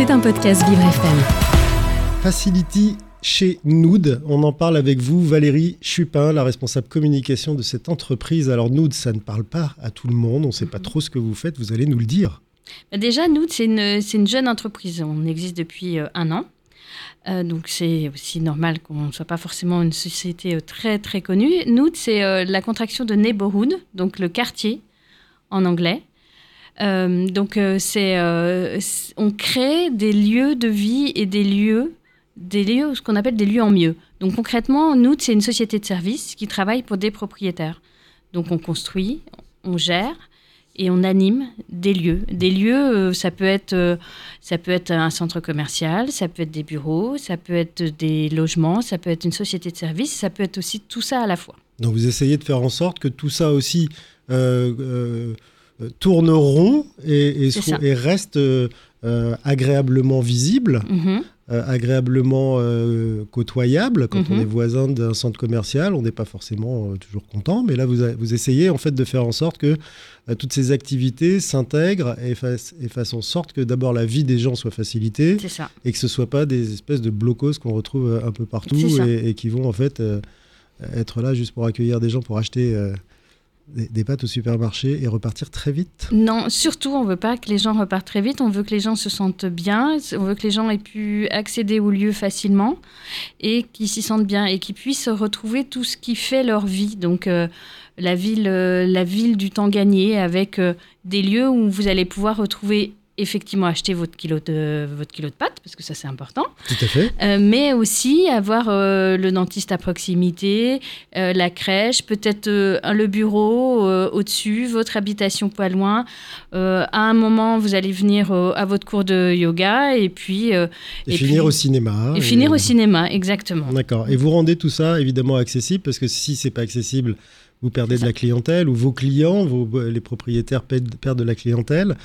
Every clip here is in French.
C'est un podcast Vivre FM. Facility chez Nood. On en parle avec vous, Valérie Chupin, la responsable communication de cette entreprise. Alors Nood, ça ne parle pas à tout le monde, on ne sait pas trop ce que vous faites, vous allez nous le dire. Bah, déjà, Nood, c'est une, une, jeune entreprise. On existe depuis euh, un an. Euh, donc c'est aussi normal qu'on ne soit pas forcément une société euh, très très connue. Nood, c'est la contraction de neighborhood, donc le quartier en anglais. Euh, donc, euh, euh, on crée des lieux de vie et des lieux, des lieux, ce qu'on appelle des lieux en mieux. Donc, concrètement, nous, c'est une société de services qui travaille pour des propriétaires. Donc, on construit, on gère et on anime des lieux. Des lieux, ça peut être, ça peut être un centre commercial, ça peut être des bureaux, ça peut être des logements, ça peut être une société de services, ça peut être aussi tout ça à la fois. Donc, vous essayez de faire en sorte que tout ça aussi tourneront et, et, et restent euh, agréablement visibles. Mhm. Euh, agréablement côtoyables. Quand on mhm. est voisin d'un centre commercial, on n'est pas forcément toujours content, mais là, vous, vous, essayez en fait de faire en sorte que toutes ces activités s'intègrent et, et, fassent en sorte que d'abord la vie des gens soit facilitée et que ce ne soit pas des espèces de blocos qu'on retrouve un peu partout et, qui vont en fait être là juste pour accueillir des gens pour acheter des, pâtes au supermarché et repartir très vite Non, surtout, on veut pas que les gens repartent très vite. On veut que les gens se sentent bien. On veut que les gens aient pu accéder au lieu facilement et qu'ils s'y sentent bien et qu'ils puissent retrouver tout ce qui fait leur vie. Donc, euh, la, ville, euh, la ville du temps gagné avec euh, des lieux où vous allez pouvoir retrouver effectivement acheter votre kilo de, votre kilo de pâtes, parce que ça c'est important. Tout à fait. Euh, mais aussi avoir euh, le dentiste à proximité, euh, la crèche, peut-être le bureau au-dessus, votre habitation pas loin. à un moment, vous allez venir à votre cours de yoga et puis... et, finir au cinéma. Et, finir au cinéma, exactement. D'accord. Et vous rendez tout ça évidemment accessible, parce que si c'est pas accessible, vous perdez de la clientèle ou vos clients, les propriétaires perdent de la clientèle.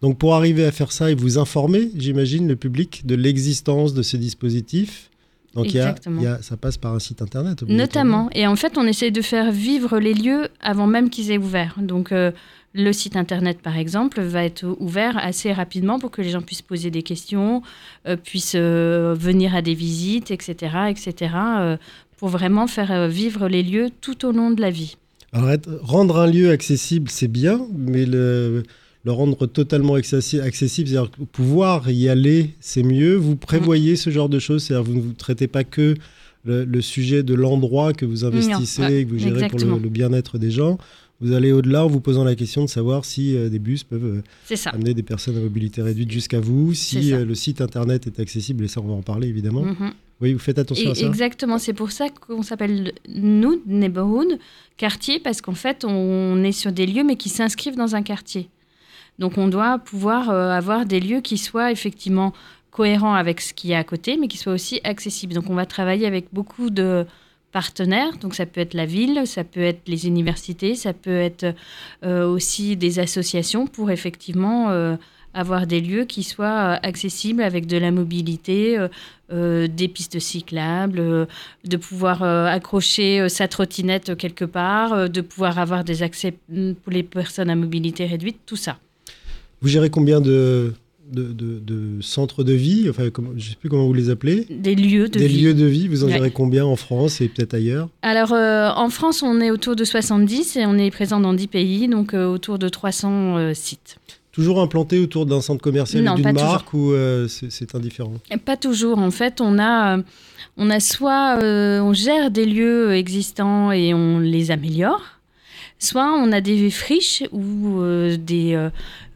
Donc pour arriver à faire ça et vous informer, j'imagine, le public de l'existence de ces dispositifs. Donc y a, ça passe par un site internet. Notamment. Et en fait, on essaie de faire vivre les lieux avant même qu'ils aient ouvert. Donc euh, le site internet, par exemple, va être ouvert assez rapidement pour que les gens puissent poser des questions, euh, puissent euh, venir à des visites, etc., etc., pour vraiment faire vivre les lieux tout au long de la vie. Alors, rendre un lieu accessible, c'est bien, mais le, le rendre totalement accessible, c'est-à-dire pouvoir y aller, c'est mieux. Vous prévoyez ce genre de choses, c'est-à-dire vous ne vous traitez pas que le, sujet de l'endroit que vous investissez et que vous gérez pour le, bien-être des gens. Vous allez au-delà en vous posant la question de savoir si euh, des bus peuvent euh, amener des personnes à mobilité réduite jusqu'à vous, si euh, le site internet est accessible, et ça on va en parler évidemment. Mm-hmm. Oui, vous faites attention à ça. Exactement, c'est pour ça qu'on s'appelle nous, neighborhood, quartier, parce qu'en fait, on est sur des lieux, mais qui s'inscrivent dans un quartier. Donc, on doit pouvoir euh, avoir des lieux qui soient effectivement cohérents avec ce qui est à côté, mais qui soient aussi accessibles. Donc, on va travailler avec beaucoup de partenaires. Donc, ça peut être la ville, ça peut être les universités, ça peut être euh, aussi des associations pour effectivement euh, avoir des lieux qui soient accessibles avec de la mobilité, euh, des pistes cyclables, euh, de pouvoir euh, accrocher sa trottinette quelque part, de pouvoir avoir des accès mm, pour les personnes à mobilité réduite, tout ça. Vous gérez combien de, de, centres de vie, enfin, je ne sais plus comment vous les appelez. Des lieux de vie. Des lieux de vie, vous en gérez combien en France et peut-être ailleurs Alors, en France, on est autour de 70 et on est présent dans 10 pays, donc autour de 300 sites. Toujours implanté autour d'un centre commercial ou d'une marque ou euh, c'est indifférent? Pas toujours. En fait, on a, on a soit euh, on gère des lieux existants et on les améliore, soit on a des friches ou euh, des,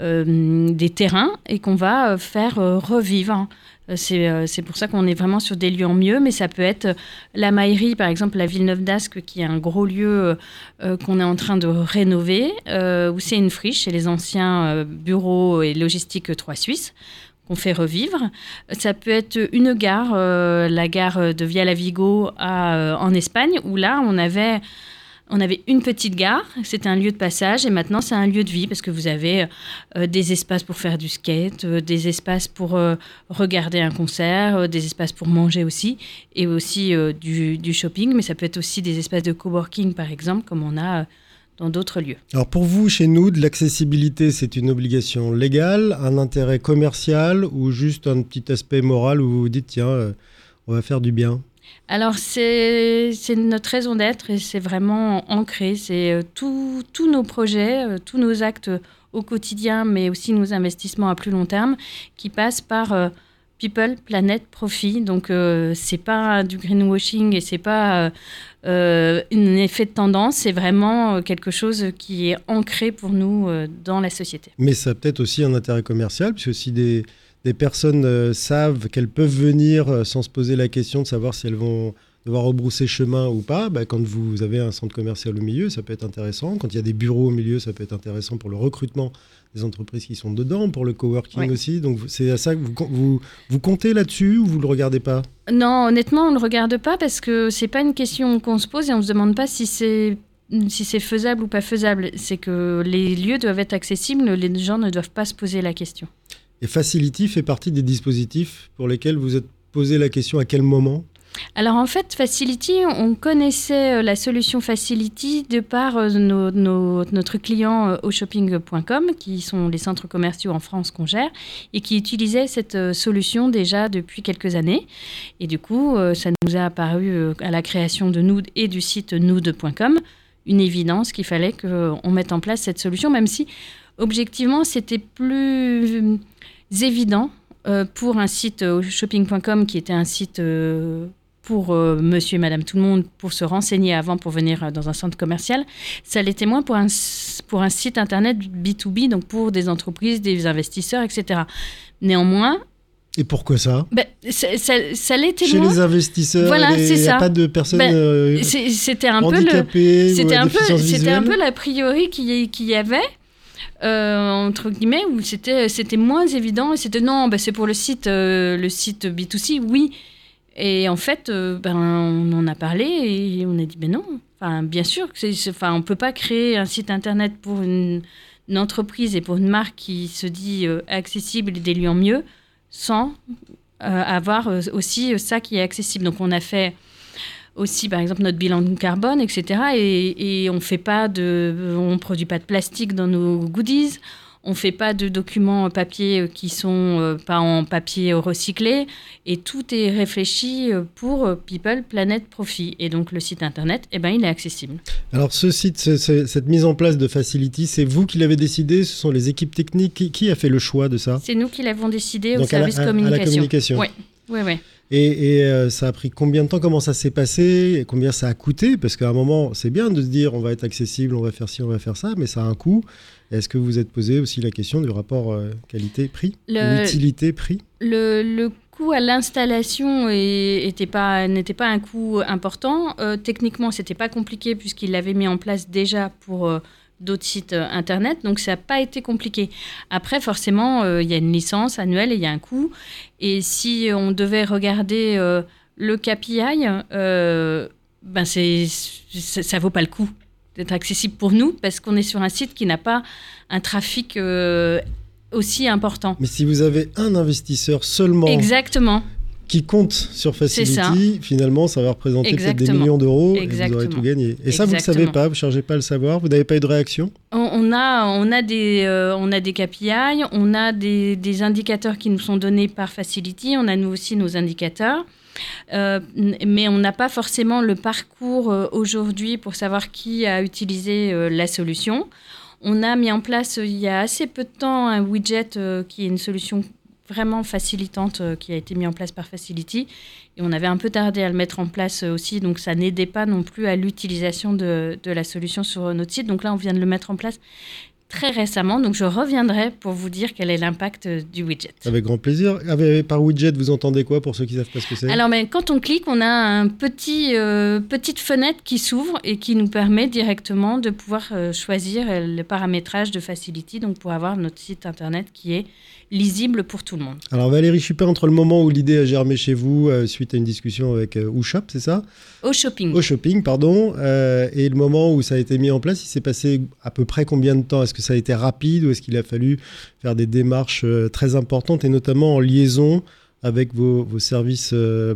des terrains et qu'on va faire revivre. Euh, c'est pour ça qu'on est vraiment sur des lieux en mieux, mais ça peut être la Maillerie, par exemple, la Villeneuve d'Ascq, qui est un gros lieu euh, qu'on est en train de rénover, euh, où c'est une friche chez les anciens bureaux et logistiques 3 Suisses qu'on fait revivre. Ça peut être une gare, la gare de Villavigo à, en Espagne, où là, on avait on avait une petite gare, c'était un lieu de passage, et maintenant c'est un lieu de vie parce que vous avez euh, des espaces pour faire du skate, euh, des espaces pour euh, regarder un concert, des espaces pour manger aussi, et aussi du, shopping, mais ça peut être aussi des espaces de coworking par exemple, comme on a dans d'autres lieux. Alors pour vous, chez nous, de l'accessibilité, c'est une obligation légale, un intérêt commercial ou juste un petit aspect moral où vous vous dites, tiens, euh, on va faire du bien? Alors, c'est notre raison d'être et c'est vraiment ancré. C'est euh, tous nos projets, euh, tous nos actes au quotidien, mais aussi nos investissements à plus long terme qui passent par euh, people, planète, profit. Donc, c'est pas du greenwashing et c'est pas un effet de tendance. C'est vraiment quelque chose qui est ancré pour nous dans la société. Mais ça a peut-être aussi un intérêt commercial, puisque aussi des des personnes euh, savent qu'elles peuvent venir euh, sans se poser la question de savoir si elles vont devoir rebrousser chemin ou pas, bah, quand vous avez un centre commercial au milieu, ça peut être intéressant. Quand il y a des bureaux au milieu, ça peut être intéressant pour le recrutement des entreprises qui sont dedans, pour le coworking aussi. Donc c'est à ça que vous, vous, vous comptez là-dessus ou vous ne le regardez pas? Non, honnêtement, on ne le regarde pas parce que c'est pas une question qu'on se pose et on ne se demande pas si c'est si c'est faisable ou pas faisable. C'est que les lieux doivent être accessibles, les gens ne doivent pas se poser la question. Et Facility fait partie des dispositifs pour lesquels vous êtes posé la question à quel moment? Alors en fait, Facility, on connaissait euh, la solution Facility de par euh, notre client euh, aushopping.com, qui sont les centres commerciaux en France qu'on gère, et qui utilisaient cette solution déjà depuis quelques années. Et du coup, ça nous a apparu à la création de Nude et du site nude.com une évidence qu'il fallait qu'on mette en place cette solution, même si objectivement, c'était plus évident euh, pour un site euh, shopping.com qui était un site euh, pour monsieur et madame tout le monde pour se renseigner avant pour venir dans un centre commercial. Ça l'était moins pour un, pour un site internet B2B, donc pour des entreprises, des investisseurs, etc. Néanmoins, et pourquoi ça? ben, ça, l'était Chez les investisseurs, voilà, il n'y a pas de personnes ben, c'était un peu c'était un peu c'était un peu l'a priori qu'il y avait euh, entre guillemets, où c'était, c'était moins évident. Et c'était non, bah, c'est pour le site, euh, le site B2C, oui. Et en fait, euh, ben, on en a parlé et on a dit, ben non, enfin, bien sûr, enfin, on ne peut pas créer un site internet pour une, entreprise et pour une marque qui se dit accessible et lieux mieux sans avoir aussi ça qui est accessible. Donc on a fait aussi, par exemple, notre bilan de carbone, etc. Et, on fait pas de, on produit pas de plastique dans nos goodies. On fait pas de documents papier qui sont euh, pas en papier recyclé. Et tout est réfléchi pour People, Planète, Profit. Et donc le site internet, eh ben, il est accessible. Alors ce site, cette mise en place de Facility, c'est vous qui l'avez décidé? Ce sont les équipes techniques? Qui, a fait le choix de ça? C'est nous qui l'avons décidé au service communication. À la communication. Oui, oui, oui. Et, euh, ça a pris combien de temps Comment ça s'est passé et Combien ça a coûté? Parce qu'à un moment, c'est bien de se dire on va être accessible, on va faire ci, on va faire ça, mais ça a un coût. Est-ce que vous êtes posé aussi la question du rapport euh, qualité-prix Utilité-prix? le, coût à l'installation n'était pas, pas un coût important. Euh, techniquement, c'était pas compliqué puisqu'il l'avait mis en place déjà pour d'autres sites euh, internet, donc ça n'a pas été compliqué. Après, forcément, euh, il y a une licence annuelle et il y a un coût. Et si on devait regarder euh, le KPI, ben c'est, ça ne vaut pas le coup d'être accessible pour nous parce qu'on est sur un site qui n'a pas un trafic aussi important. Mais si vous avez un investisseur seulement Exactement qui compte sur Facility, finalement, ça va représenter peut-être des millions d'euros et vous aurez tout gagné. Et ça, vous ne le savez pas, vous ne chargez pas à le savoir, vous n'avez pas eu de réaction? On, a, on, a des, euh, on a des KPI, on a des, des, indicateurs qui nous sont donnés par Facility, on a nous aussi nos indicateurs. Euh, mais on n'a pas forcément le parcours euh, aujourd'hui pour savoir qui a utilisé la solution. On a mis en place il y a assez peu de temps un widget qui est une solution vraiment facilitante euh, qui a été mis en place par Facility. Et on avait un peu tardé à le mettre en place euh, aussi, donc ça n'aidait pas non plus à l'utilisation de, de, la solution sur notre site. Donc là, on vient de le mettre en place très récemment, donc je reviendrai pour vous dire quel est l'impact euh, du widget. Avec grand plaisir. Par widget, vous entendez quoi pour ceux qui ne savent pas ce que c'est? Alors, mais ben, quand on clique, on a un petit, petite fenêtre qui s'ouvre et qui nous permet directement de pouvoir choisir le paramétrage de Facility, donc pour avoir notre site internet qui est lisible pour tout le monde. Alors Valérie Chuppé, entre le moment où l'idée a germé chez vous, euh, suite à une discussion avec euh, c'est ça? Au shopping. Au shopping, pardon, euh, et le moment où ça a été mis en place, il s'est passé à peu près combien de temps? Est-ce que ça a été rapide ou est-ce qu'il a fallu faire des démarches euh, très importantes et notamment en liaison avec vos, vos services euh,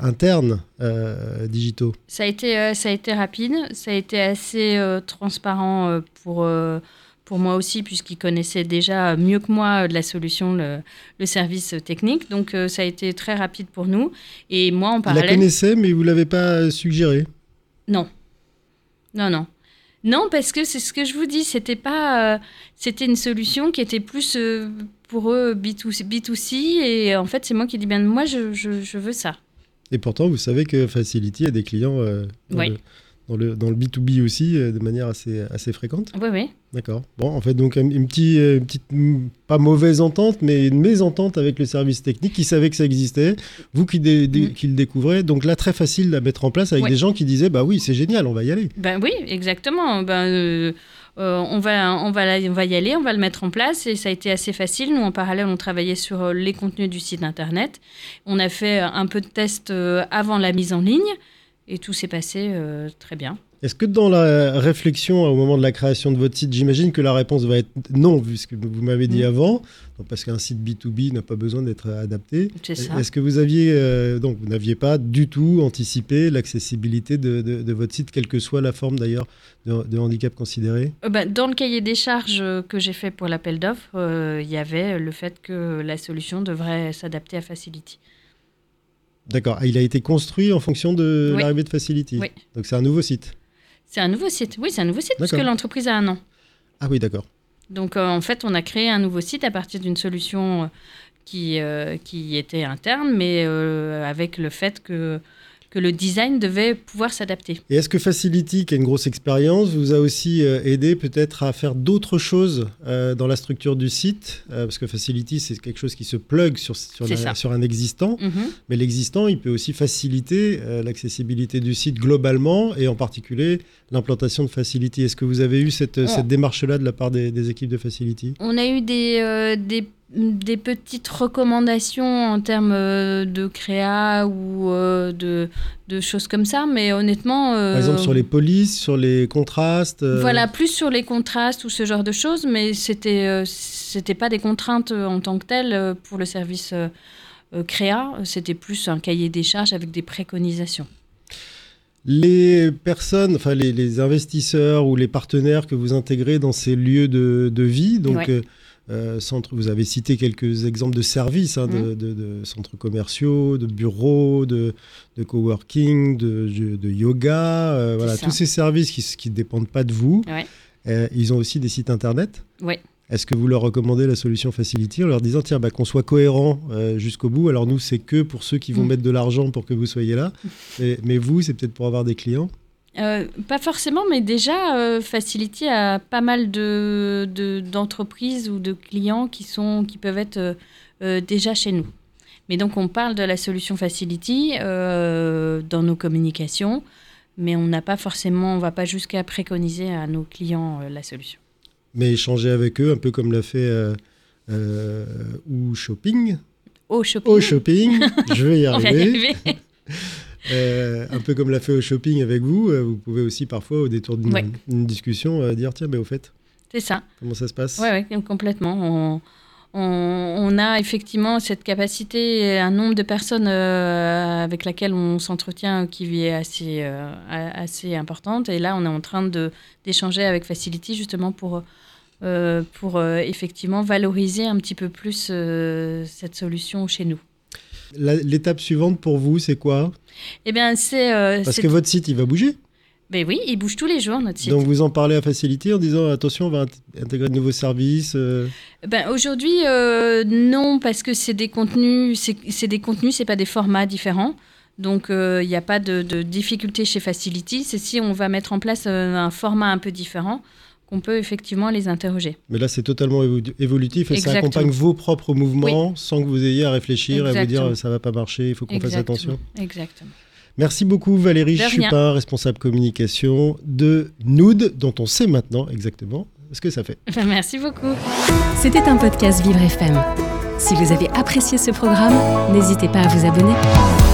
internes euh, digitaux? Ça a, été, euh, ça a été rapide, ça a été assez euh, transparent euh, pour, euh, pour moi aussi, puisqu'ils connaissaient déjà mieux que moi euh, de la solution, le, le service technique. Donc euh, ça a été très rapide pour nous. Et moi, en Vous la parallèle... connaissez, mais vous ne l'avez pas suggéré Non. Non, non. Non, parce que c'est ce que je vous dis, c'était pas, euh, c'était une solution qui était plus euh, pour eux B2C, B2C, et en fait c'est moi qui dis bien, moi je, je, je veux ça. Et pourtant, vous savez que Facility a des clients euh, Oui. le, dans, le, dans le B2B aussi, euh, de manière assez, assez fréquente. Oui, oui. D'accord. Bon, en fait, donc, un- une, petite, euh, une petite, mm, pas mauvaise entente, mais une mésentente avec le service technique qui savait que ça existait, vous qui, dé- dé- Mm. qui le découvrez. Donc là, très facile à mettre en place avec Ouais. des gens qui disaient, bah oui, c'est génial, on va y aller. Ben oui, exactement. Ben, euh, euh, on, va, on, va, on va y aller, on va le mettre en place et ça a été assez facile. Nous, en parallèle, on travaillait sur euh, les contenus du site internet. On a fait euh, un peu de tests euh, avant la mise en ligne et tout s'est passé euh, très bien. Est-ce que dans la réflexion au moment de la création de votre site, j'imagine que la réponse va être non, vu ce que vous m'avez dit Mm. avant, donc parce qu'un site B2B n'a pas besoin d'être adapté. C'est ça. Est-ce que vous aviez, euh, donc vous n'aviez pas du tout anticipé l'accessibilité de, de- de votre site, quelle que soit la forme d'ailleurs de, de handicap considéré? Euh, ben, dans le cahier des charges euh, que j'ai fait pour l'appel d'offres, euh, il y avait le fait que la solution devrait s'adapter à Facility. D'accord. Ah, il a été construit en fonction de Oui. l'arrivée de Facility. Oui. Donc c'est un nouveau site. C'est un nouveau site. Oui, c'est un nouveau site parce que l'entreprise a un an. Ah oui, d'accord. Donc euh, en fait, on a créé un nouveau site à partir d'une solution euh, qui, euh, qui était interne, mais euh, avec le fait que, que le design devait pouvoir s'adapter. Et est-ce que Facility, qui a une grosse expérience, vous a aussi euh, aidé peut-être à faire d'autres choses euh, dans la structure du site? Euh, Parce que Facility, c'est quelque chose qui se plug sur, sur, C'est la- ça. sur un existant. Mhm. Mais l'existant, il peut aussi faciliter l'accessibilité du site globalement et en particulier l'implantation de Facility. Est-ce que vous avez eu cette, démarche-là de la part des, des équipes de Facility? On a eu des, euh, des, des petites recommandations en termes euh, de créa ou euh, de, de choses comme ça, mais honnêtement... Par euh, exemple, sur les polices, sur les contrastes Voilà, plus sur les contrastes ou ce genre de choses, mais c'était c'était pas des contraintes en tant que telles pour le service créa, c'était plus un cahier des charges avec des préconisations. Les personnes, enfin les, les investisseurs ou les partenaires que vous intégrez dans ces lieux de, de vie, donc Ouais. Euh, centre, vous avez cité quelques exemples de services, hein, de, Mhm. de- de centres commerciaux, de bureaux, de, de coworking, de, yoga, euh, voilà, ça. tous ces services qui ne dépendent pas de vous. Ouais. Euh, ils ont aussi des sites internet. Est-ce que vous leur recommandez la solution Facility en leur disant tiens bah, qu'on soit cohérent euh, jusqu'au bout? Alors nous c'est que pour ceux qui vont Mm. mettre de l'argent pour que vous soyez là, mais, mais vous c'est peut-être pour avoir des clients. Euh, pas forcément, mais déjà, euh, Facility a pas mal de, de- d'entreprises ou de clients qui, sont, qui peuvent être euh, déjà chez nous. Mais donc, on parle de la solution Facility dans nos communications, mais on n'a pas forcément, on va pas jusqu'à préconiser à nos clients la solution. mais échanger avec eux, un peu comme l'a fait ou Shopping. Au shopping. Au Shopping, je vais y On va y arriver. Euh, un peu comme l'a fait au Shopping avec vous, euh, vous pouvez aussi parfois, au détour d'une Ouais. discussion, euh, dire tiens, mais au fait, C'est ça. comment ça se passe? Oui, ouais, complètement. On, on- on a effectivement cette capacité, un nombre de personnes euh, avec laquelle on s'entretient qui est assez, euh, assez importante. Et là, on est en train d'échanger avec Facility justement pour, euh, pour effectivement valoriser un petit peu plus cette solution chez nous. L'étape suivante pour vous, c'est quoi? Eh bien, c'est... euh, Parce que votre site, il va bouger. Ben oui, il bouge tous les jours, notre site. Donc vous en parlez à Facility en disant attention, on va int- intégrer de nouveaux services. euh, Ben, aujourd'hui, euh, non, parce que c'est des contenus, c'est des contenus, c'est pas des formats différents. Donc, euh, il n'y a pas de, de difficulté chez Facility. C'est si on va mettre en place euh, un format un peu différent qu'on peut effectivement les interroger. Mais là, c'est totalement évo- évolutif et ça accompagne vos propres mouvements sans que vous ayez à réfléchir et à vous Exactement. dire ça va pas marcher, il faut qu'on fasse attention. Exactement. Merci beaucoup Valérie. Chupin, responsable communication de Nood, dont on sait maintenant exactement ce que ça fait. Merci beaucoup. C'était un podcast Vivre FM. Si vous avez apprécié ce programme, n'hésitez pas à vous abonner.